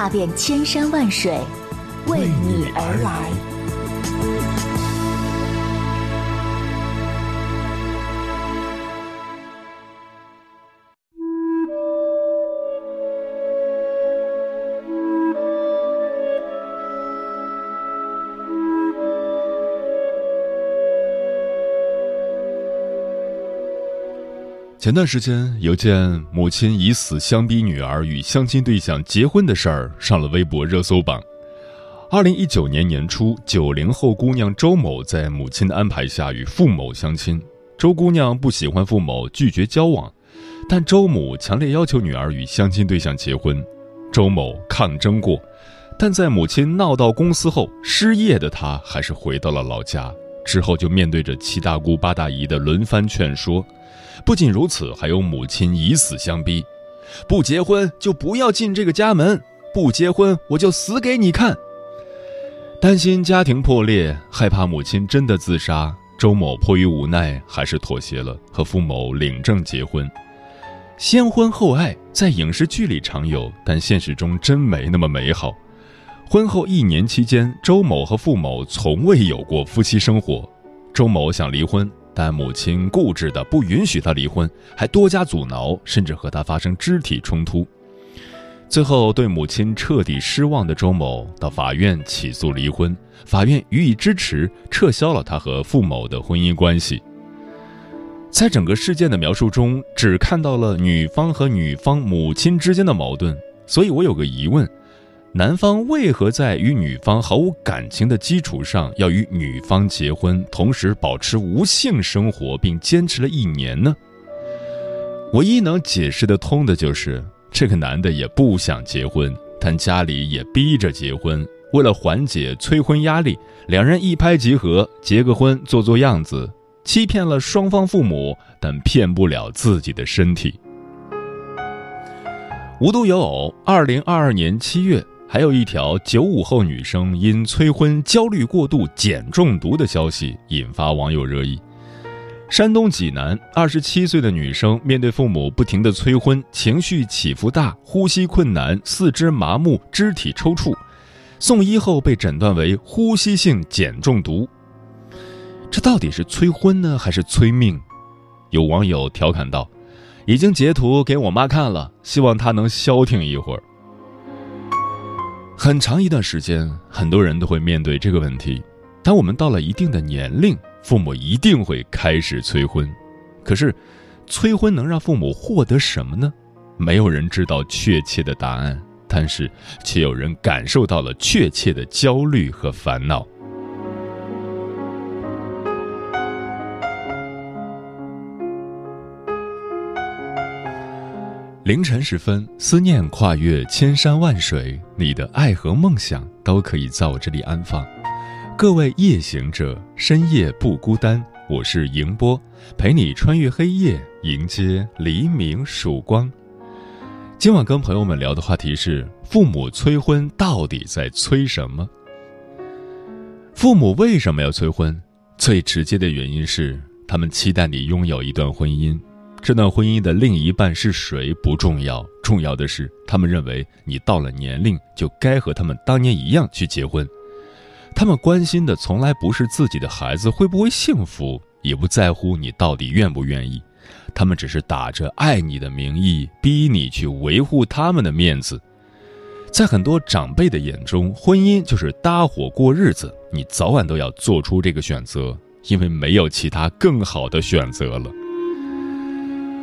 踏遍千山万水，为你而来。前段时间有件母亲以死相逼女儿与相亲对象结婚的事儿上了微博热搜榜。二零一九年年初，九零后姑娘周某在母亲的安排下与傅某相亲。周姑娘不喜欢傅某，拒绝交往，但周母强烈要求女儿与相亲对象结婚。周某抗争过，但在母亲闹到公司后，失业的她还是回到了老家。之后就面对着七大姑八大姨的轮番劝说。不仅如此，还有母亲以死相逼：“不结婚就不要进这个家门，不结婚我就死给你看。”担心家庭破裂，害怕母亲真的自杀，周某迫于无奈，还是妥协了，和傅某领证结婚。先婚后爱在影视剧里常有，但现实中真没那么美好。婚后一年期间，周某和傅某从未有过夫妻生活。周某想离婚。但母亲固执的不允许他离婚，还多加阻挠，甚至和他发生肢体冲突。最后，对母亲彻底失望的周某到法院起诉离婚，法院予以支持，撤销了他和傅某的婚姻关系。在整个事件的描述中，只看到了女方和女方母亲之间的矛盾，所以我有个疑问。男方为何在与女方毫无感情的基础上，要与女方结婚，同时保持无性生活，并坚持了一年呢？唯一能解释得通的就是，这个男的也不想结婚，但家里也逼着结婚。为了缓解催婚压力，两人一拍即合，结个婚，做做样子，欺骗了双方父母，但骗不了自己的身体。无独有偶，二零二二年七月。还有一条九五后女生因催婚焦虑过度碱中毒的消息引发网友热议。山东济南二十七岁的女生面对父母不停的催婚，情绪起伏大，呼吸困难，四肢麻木，肢体抽搐，送医后被诊断为呼吸性碱中毒。这到底是催婚呢，还是催命？有网友调侃道：“已经截图给我妈看了，希望她能消停一会儿。”很长一段时间，很多人都会面对这个问题：当我们到了一定的年龄，父母一定会开始催婚。可是，催婚能让父母获得什么呢？没有人知道确切的答案，但是却有人感受到了确切的焦虑和烦恼。凌晨时分，思念跨越千山万水，你的爱和梦想都可以在我这里安放。各位夜行者，深夜不孤单，我是迎波，陪你穿越黑夜，迎接黎明曙光。今晚跟朋友们聊的话题是：父母催婚到底在催什么？父母为什么要催婚？最直接的原因是，他们期待你拥有一段婚姻。这段婚姻的另一半是谁不重要，重要的是他们认为你到了年龄就该和他们当年一样去结婚。他们关心的从来不是自己的孩子会不会幸福，也不在乎你到底愿不愿意，他们只是打着爱你的名义逼你去维护他们的面子。在很多长辈的眼中，婚姻就是搭伙过日子，你早晚都要做出这个选择，因为没有其他更好的选择了。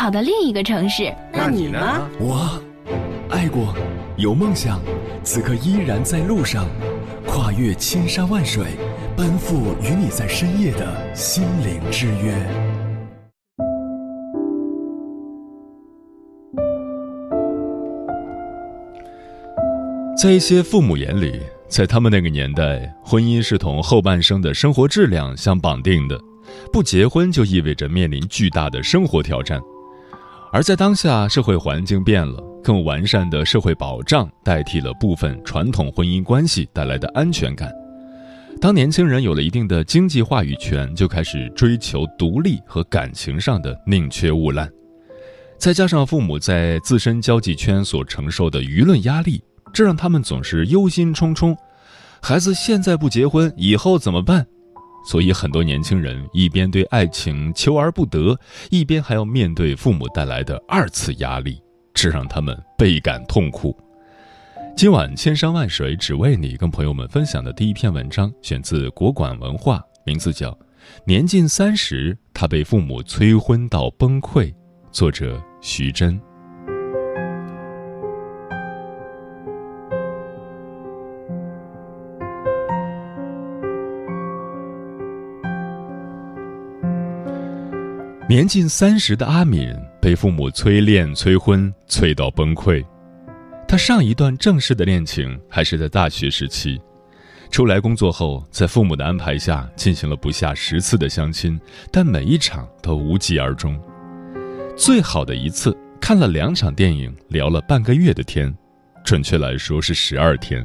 跑到另一个城市。那你呢？我爱过，有梦想，此刻依然在路上，跨越千山万水，奔赴与你在深夜的心灵之约。在一些父母眼里，在他们那个年代，婚姻是同后半生的生活质量相绑定的，不结婚就意味着面临巨大的生活挑战。而在当下，社会环境变了，更完善的社会保障代替了部分传统婚姻关系带来的安全感。当年轻人有了一定的经济话语权，就开始追求独立和感情上的宁缺毋滥。再加上父母在自身交际圈所承受的舆论压力，这让他们总是忧心忡忡：孩子现在不结婚，以后怎么办？所以，很多年轻人一边对爱情求而不得，一边还要面对父母带来的二次压力，这让他们倍感痛苦。今晚千山万水只为你，跟朋友们分享的第一篇文章选自国馆文化，名字叫《年近三十，他被父母催婚到崩溃》，作者徐真。年近三十的阿敏被父母催恋、催婚，催到崩溃。他上一段正式的恋情还是在大学时期，出来工作后，在父母的安排下进行了不下十次的相亲，但每一场都无疾而终。最好的一次，看了两场电影，聊了半个月的天，准确来说是十二天。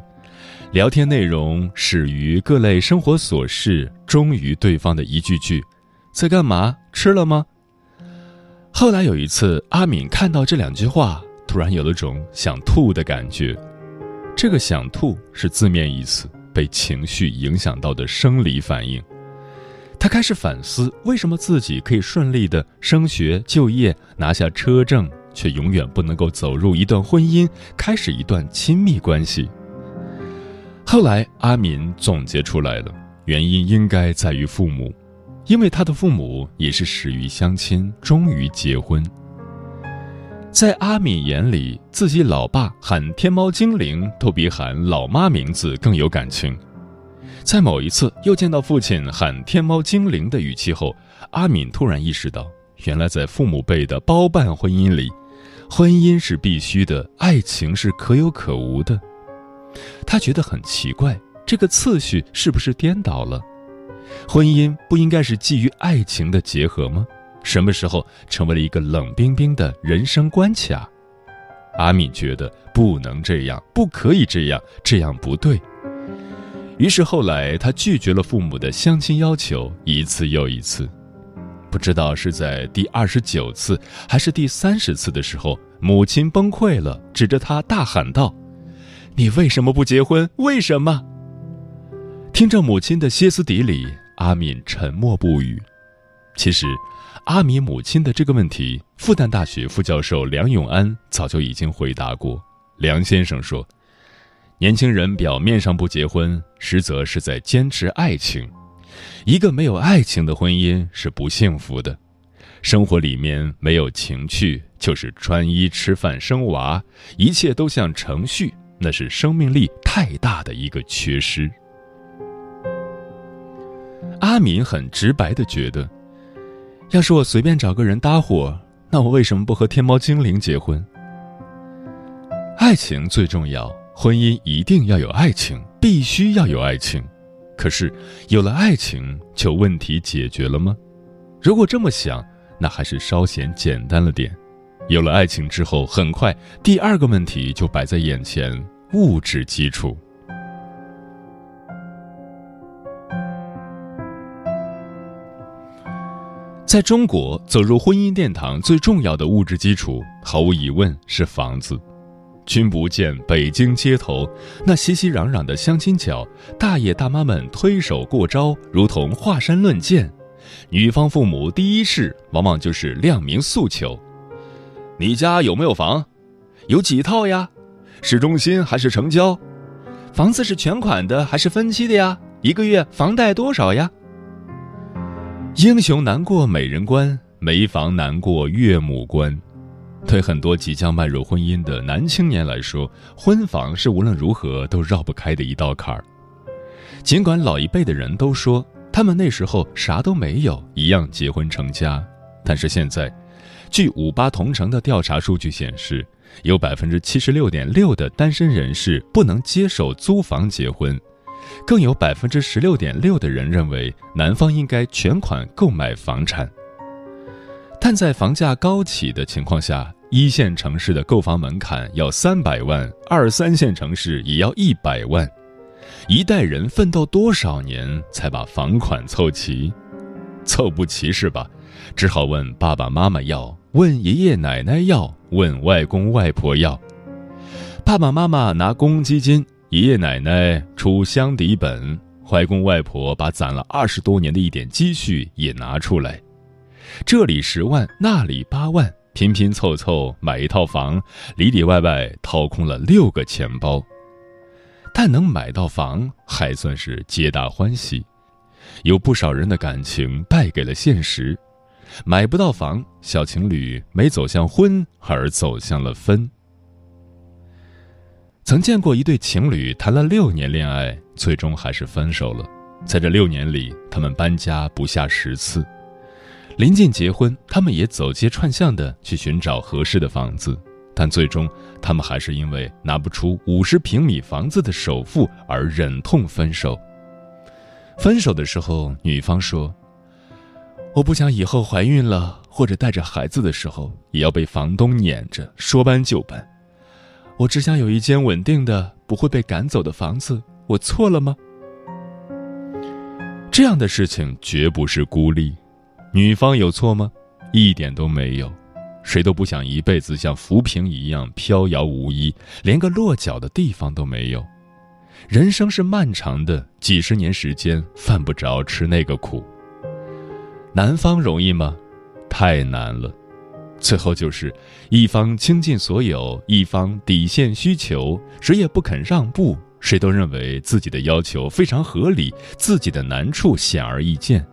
聊天内容始于各类生活琐事，终于对方的一句句：“在干嘛？吃了吗？”后来有一次，阿敏看到这两句话，突然有了种想吐的感觉。这个想吐是字面意思，被情绪影响到的生理反应。他开始反思，为什么自己可以顺利的升学、就业、拿下车证，却永远不能够走入一段婚姻，开始一段亲密关系。后来，阿敏总结出来了，原因应该在于父母。因为他的父母也是始于相亲，终于结婚。在阿敏眼里，自己老爸喊天猫精灵都比喊老妈名字更有感情。在某一次又见到父亲喊天猫精灵的语气后，阿敏突然意识到，原来在父母辈的包办婚姻里，婚姻是必须的，爱情是可有可无的。他觉得很奇怪，这个次序是不是颠倒了？婚姻不应该是基于爱情的结合吗？什么时候成为了一个冷冰冰的人生关卡？阿敏觉得不能这样，不可以这样，这样不对。于是后来他拒绝了父母的相亲要求，一次又一次。不知道是在第二十九次还是第三十次的时候，母亲崩溃了，指着他大喊道：“你为什么不结婚？为什么？”听着母亲的歇斯底里，阿敏沉默不语。其实，阿敏母亲的这个问题，复旦大学副教授梁永安早就已经回答过。梁先生说：“年轻人表面上不结婚，实则是在坚持爱情。一个没有爱情的婚姻是不幸福的。生活里面没有情趣，就是穿衣、吃饭、生娃，一切都像程序，那是生命力太大的一个缺失。”阿敏很直白的觉得，要是我随便找个人搭伙，那我为什么不和天猫精灵结婚？爱情最重要，婚姻一定要有爱情，必须要有爱情。可是有了爱情，就问题解决了吗？如果这么想，那还是稍显简单了点。有了爱情之后，很快第二个问题就摆在眼前：物质基础。在中国，走入婚姻殿堂最重要的物质基础，毫无疑问是房子。君不见北京街头那熙熙攘攘的相亲角，大爷大妈们推手过招，如同华山论剑。女方父母第一事往往就是亮明诉求：你家有没有房？有几套呀？市中心还是城郊？房子是全款的还是分期的呀？一个月房贷多少呀？英雄难过美人关，没房难过岳母关。对很多即将迈入婚姻的男青年来说，婚房是无论如何都绕不开的一道坎儿。尽管老一辈的人都说他们那时候啥都没有，一样结婚成家，但是现在，据五八同城的调查数据显示，有百分之七十六点六的单身人士不能接受租房结婚，更有百分之十六点六的人认为男方应该全款购买房产。但在房价高企的情况下，一线城市的购房门槛要三百万，二三线城市也要一百万。一代人奋斗多少年才把房款凑齐？凑不齐是吧？只好问爸爸妈妈要，问爷爷奶奶要，问外公外婆要。爸爸妈妈拿公积金，爷爷奶奶出箱底本，外公外婆把攒了二十多年的一点积蓄也拿出来。这里十万，那里八万，拼拼凑凑买一套房，里里外外掏空了六个钱包，但能买到房还算是皆大欢喜。有不少人的感情败给了现实，买不到房，小情侣没走向婚而走向了分。曾见过一对情侣谈了六年恋爱，最终还是分手了。在这六年里，他们搬家不下十次。临近结婚，他们也走街串巷的去寻找合适的房子，但最终他们还是因为拿不出五十平米房子的首付而忍痛分手。分手的时候，女方说：“我不想以后怀孕了或者带着孩子的时候也要被房东撵着说搬就搬，我只想有一间稳定的、不会被赶走的房子。我错了吗？”这样的事情绝不是孤立。女方有错吗？一点都没有，谁都不想一辈子像浮萍一样飘摇无依，连个落脚的地方都没有。人生是漫长的，几十年时间犯不着吃那个苦。男方容易吗？太难了。最后就是一方倾尽所有，一方底线需求，谁也不肯让步，谁都认为自己的要求非常合理，自己的难处显而易见。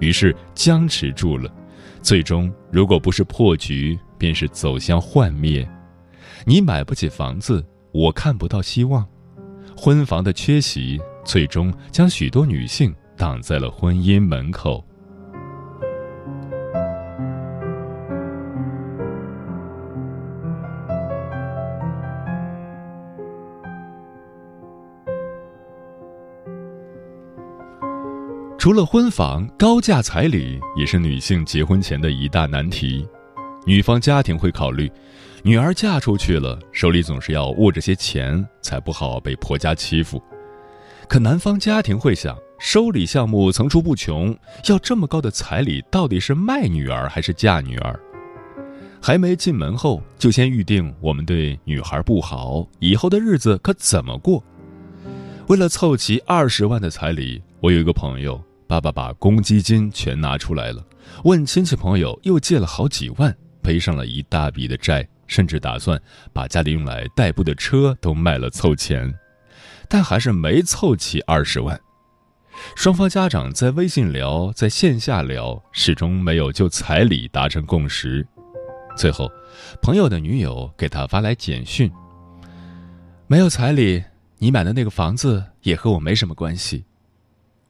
于是僵持住了，最终如果不是破局，便是走向幻灭。你买不起房子，我看不到希望。婚房的缺席，最终将许多女性挡在了婚姻门口。除了婚房，高价彩礼也是女性结婚前的一大难题。女方家庭会考虑，女儿嫁出去了，手里总是要握着些钱，才不好被婆家欺负。可男方家庭会想，收礼项目层出不穷，要这么高的彩礼，到底是卖女儿还是嫁女儿？还没进门后，就先预定我们对女孩不好，以后的日子可怎么过？为了凑齐二十万的彩礼，我有一个朋友。爸爸把公积金全拿出来了，问亲戚朋友又借了好几万，背上了一大笔的债，甚至打算把家里用来代步的车都卖了凑钱，但还是没凑齐二十万。双方家长在微信聊，在线下聊，始终没有就彩礼达成共识。最后，朋友的女友给他发来简讯：“没有彩礼，你买的那个房子也和我没什么关系。”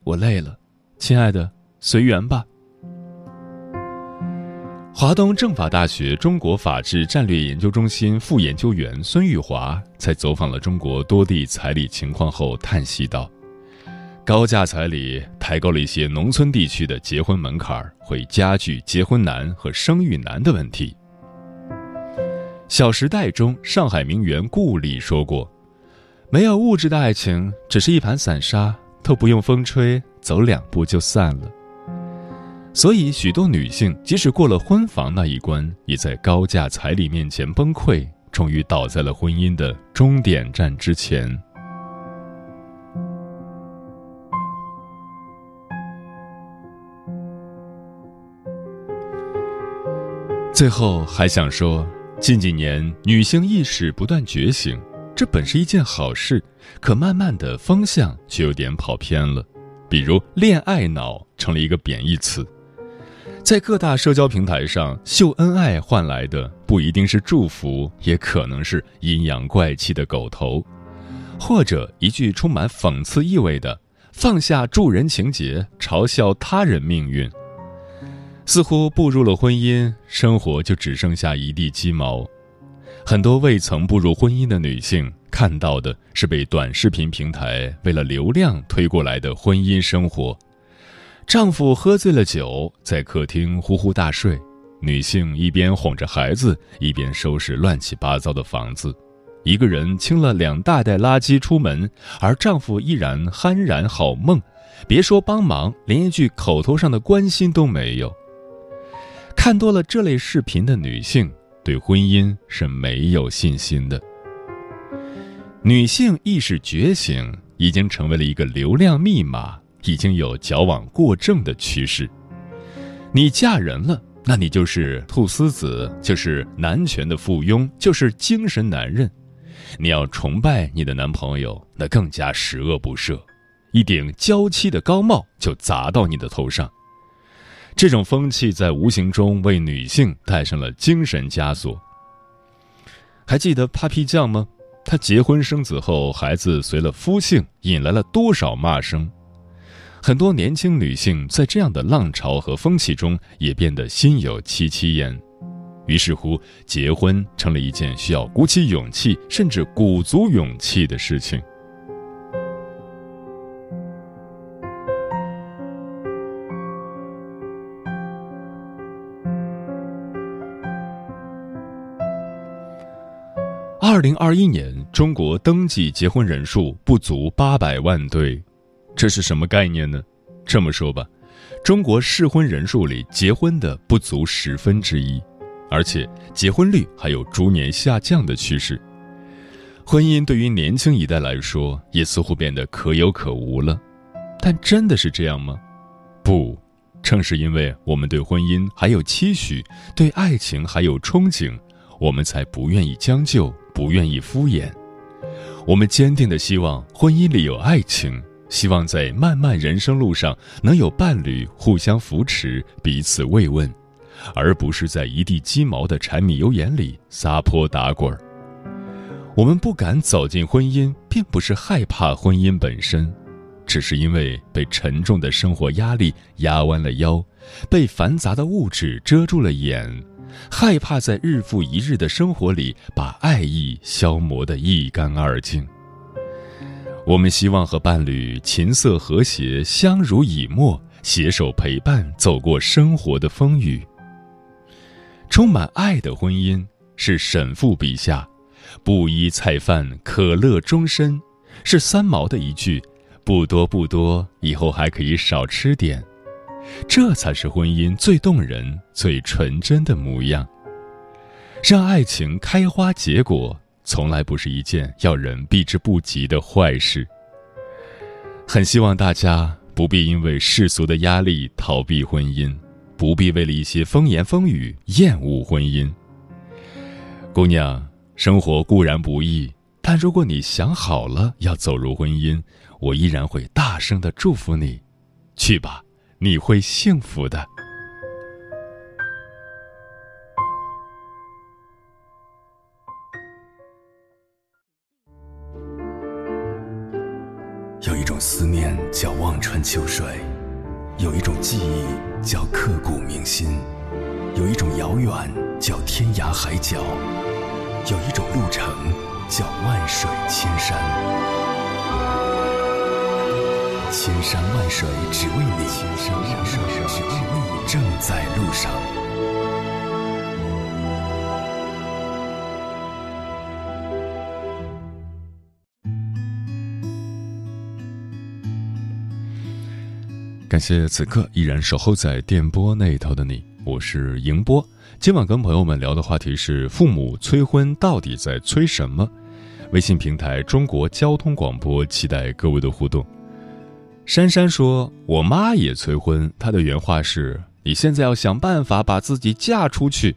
我累了。亲爱的，随缘吧。华东政法大学中国法治战略研究中心副研究员孙玉华在走访了中国多地彩礼情况后叹息道：“高价彩礼抬高了一些农村地区的结婚门槛，会加剧结婚难和生育难的问题。”《小时代》中，上海名媛顾里说过：“没有物质的爱情，只是一盘散沙，都不用风吹。”走两步就散了。所以，许多女性即使过了婚房那一关，也在高价彩礼面前崩溃，终于倒在了婚姻的终点站之前。最后还想说，近几年女性意识不断觉醒，这本是一件好事，可慢慢的方向却有点跑偏了，比如“恋爱脑”成了一个贬义词。在各大社交平台上秀恩爱换来的不一定是祝福，也可能是阴阳怪气的狗头，或者一句充满讽刺意味的“放下助人情节，嘲笑他人命运”。似乎步入了婚姻，生活就只剩下一地鸡毛。很多未曾步入婚姻的女性看到的是被短视频平台为了流量推过来的婚姻生活。丈夫喝醉了酒，在客厅呼呼大睡，女性一边哄着孩子，一边收拾乱七八糟的房子，一个人清了两大袋垃圾出门，而丈夫依然酣然好梦，别说帮忙，连一句口头上的关心都没有。看多了这类视频的女性，对婚姻是没有信心的。女性意识觉醒已经成为了一个流量密码。已经有矫枉过正的趋势。你嫁人了，那你就是菟丝子，就是男权的附庸，就是精神男人。你要崇拜你的男朋友，那更加十恶不赦。一顶娇妻的高帽就砸到你的头上。这种风气在无形中为女性带上了精神枷锁。还记得 Papi 酱吗？她结婚生子后，孩子随了夫姓，引来了多少骂声？很多年轻女性在这样的浪潮和风气中也变得心有戚戚焉，于是乎，结婚成了一件需要鼓起勇气，甚至鼓足勇气的事情。二零二一年，中国登记结婚人数不足八百万对。这是什么概念呢？这么说吧，中国适婚人数里结婚的不足十分之一，而且结婚率还有逐年下降的趋势。婚姻对于年轻一代来说也似乎变得可有可无了。但真的是这样吗？不，正是因为我们对婚姻还有期许，对爱情还有憧憬，我们才不愿意将就，不愿意敷衍。我们坚定的希望婚姻里有爱情。希望在漫漫人生路上能有伴侣互相扶持、彼此慰问，而不是在一地鸡毛的柴米油盐里撒泼打滚儿。我们不敢走进婚姻，并不是害怕婚姻本身，只是因为被沉重的生活压力压弯了腰，被繁杂的物质遮住了眼，害怕在日复一日的生活里把爱意消磨得一干二净。我们希望和伴侣琴瑟和谐、相濡以沫，携手陪伴走过生活的风雨。充满爱的婚姻是沈复笔下“布衣菜饭，可乐终身”，是三毛的一句“不多不多，以后还可以少吃点”。这才是婚姻最动人、最纯真的模样。让爱情开花结果。从来不是一件要人避之不及的坏事。很希望大家不必因为世俗的压力逃避婚姻，不必为了一些风言风语厌恶婚姻。姑娘，生活固然不易，但如果你想好了要走入婚姻，我依然会大声的祝福你。去吧，你会幸福的。有一种思念叫望穿秋水，有一种记忆叫刻骨铭心，有一种遥远叫天涯海角，有一种路程叫万水千山。千山万水只为你，千山万水只为你，正在路上。感谢此刻依然守候在电波那头的你，我是迎波。今晚跟朋友们聊的话题是：父母催婚到底在催什么？微信平台中国交通广播，期待各位的互动。珊珊说：“我妈也催婚，她的原话是：你现在要想办法把自己嫁出去。”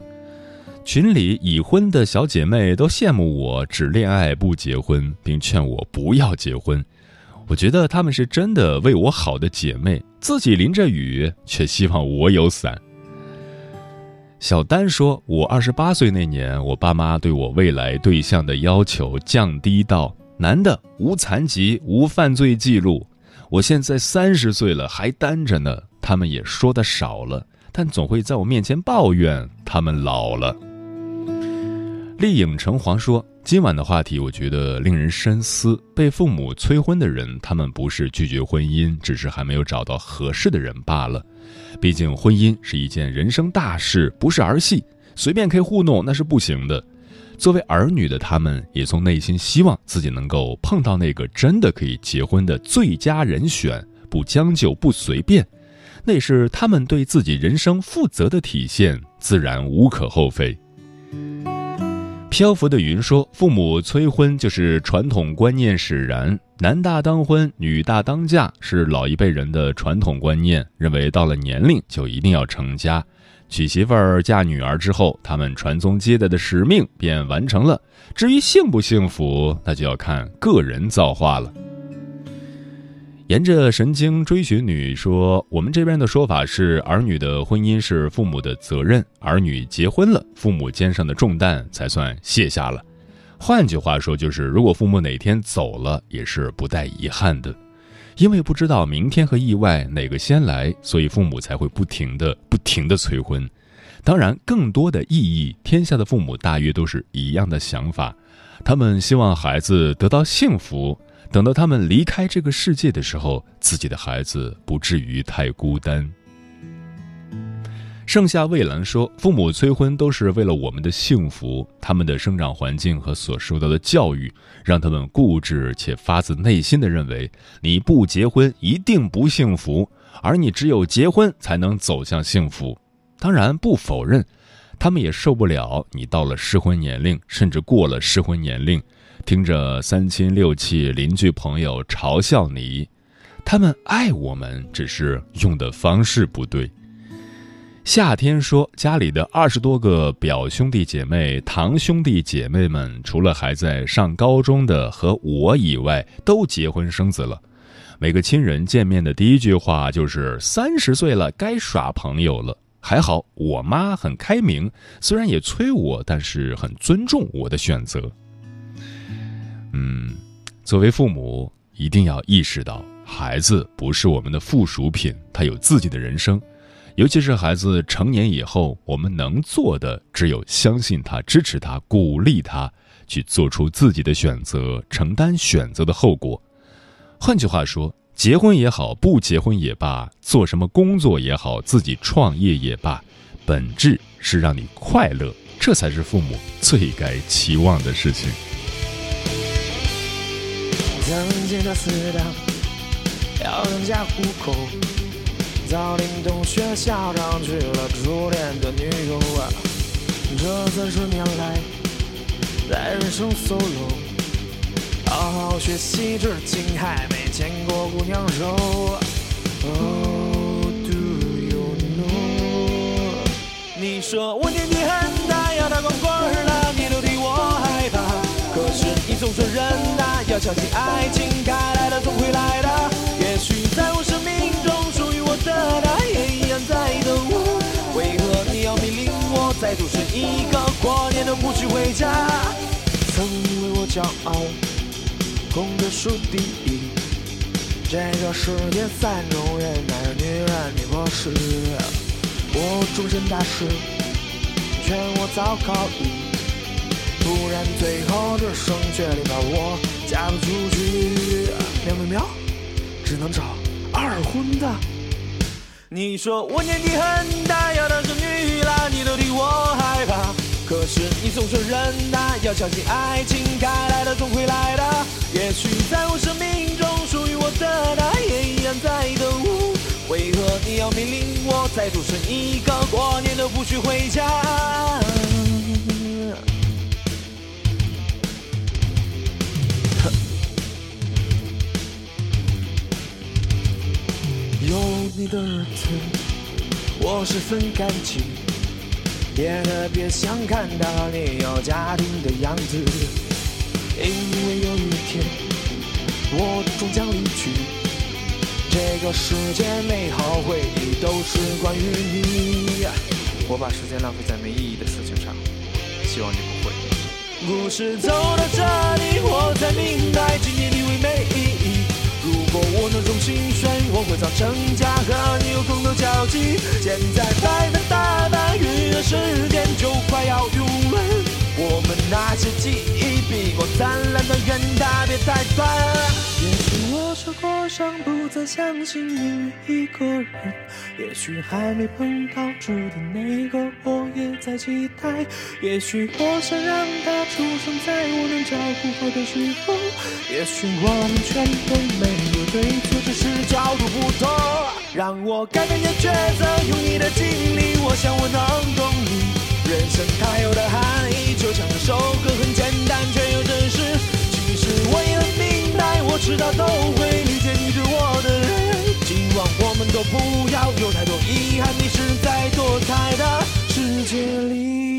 群里已婚的小姐妹都羡慕我只恋爱不结婚，并劝我不要结婚。我觉得她们是真的为我好的姐妹，自己淋着雨却希望我有伞。小丹说：“我二十八岁那年，我爸妈对我未来对象的要求降低到男的无残疾、无犯罪记录。我现在三十岁了，还单着呢。他们也说的少了，但总会在我面前抱怨他们老了。”丽影橙黄说：“今晚的话题，我觉得令人深思。被父母催婚的人，他们不是拒绝婚姻，只是还没有找到合适的人罢了。毕竟，婚姻是一件人生大事，不是儿戏，随便可以糊弄那是不行的。作为儿女的他们，也从内心希望自己能够碰到那个真的可以结婚的最佳人选，不将就，不随便，那是他们对自己人生负责的体现，自然无可厚非。”漂浮的云说：“父母催婚就是传统观念使然，男大当婚，女大当嫁，是老一辈人的传统观念，认为到了年龄就一定要成家，娶媳妇儿嫁女儿之后，他们传宗接代的使命便完成了。至于幸不幸福，那就要看个人造化了。”沿着神经追寻女说：“我们这边的说法是，儿女的婚姻是父母的责任，儿女结婚了，父母肩上的重担才算卸下了。换句话说，就是如果父母哪天走了，也是不带遗憾的，因为不知道明天和意外哪个先来，所以父母才会不停的、不停的催婚。当然，更多的意义，天下的父母大约都是一样的想法，他们希望孩子得到幸福。”等到他们离开这个世界的时候，自己的孩子不至于太孤单。盛夏蔚蓝说：“父母催婚都是为了我们的幸福，他们的生长环境和所受到的教育，让他们固执且发自内心的认为你不结婚一定不幸福，而你只有结婚才能走向幸福。当然，不否认，他们也受不了你到了适婚年龄，甚至过了适婚年龄。”听着三亲六戚、邻居朋友嘲笑你，他们爱我们，只是用的方式不对。夏天说，家里的二十多个表兄弟姐妹、堂兄弟姐妹们，除了还在上高中的和我以外，都结婚生子了。每个亲人见面的第一句话就是：“三十岁了，该耍朋友了。”还好，我妈很开明，虽然也催我，但是很尊重我的选择。嗯，作为父母，一定要意识到，孩子不是我们的附属品，他有自己的人生。尤其是孩子成年以后，我们能做的只有相信他、支持他、鼓励他，去做出自己的选择，承担选择的后果。换句话说，结婚也好，不结婚也罢，做什么工作也好，自己创业也罢，本质是让你快乐，这才是父母最该期望的事情。曾经的死要增加户口，早听同学校长娶了初恋的女友啊！这三十年来，在人生 solo，好好学习，至今还没见过姑娘肉。Oh do you know？你说我年纪很大，要打光棍了，你都替我害怕。可是你总说人呐。要相信爱情，该来的总会来的。一个过年都不去回家？曾为我骄傲，功课数第一。这个世界三种人，男人、女人、你不是。我终身大事，劝我早考一。不然最后只剩决定把我嫁不出去，喵喵喵，只能找二婚的。你说我年纪很大，要当成女啦，你都替我害怕。可是你总说人呐，要相信爱情，该来的总会来的。也许在我生命中属于我的他，也一样在等我。为何你要命令我再独身一个，过年的的日子，我十分感激，也特别想看到你有家庭的样子，因为有一天我终将离去，这个世界美好回忆都是关于你。我把时间浪费在没意义的事情上，希望你不会。故事走到这里，我才明白今天你为没意如果我能重新选，我会早成家，和你有更多交集。现在百般打扮，预约时间就快要用完。我们那些记忆，过上，不再相信因为一个人。也许还没碰到注定那个，我也在期待。也许我想让他出生在我能照顾好的时候。也许我们全都没有对错，只是角度不同。让我改变点抉择，用你的经历，我想我能懂你。人生它有的含义，就像这首歌很简单却又真实。明白，我迟早都会理解你对我的爱。希望我们都不要有太多遗憾，迷失在多彩的世界里。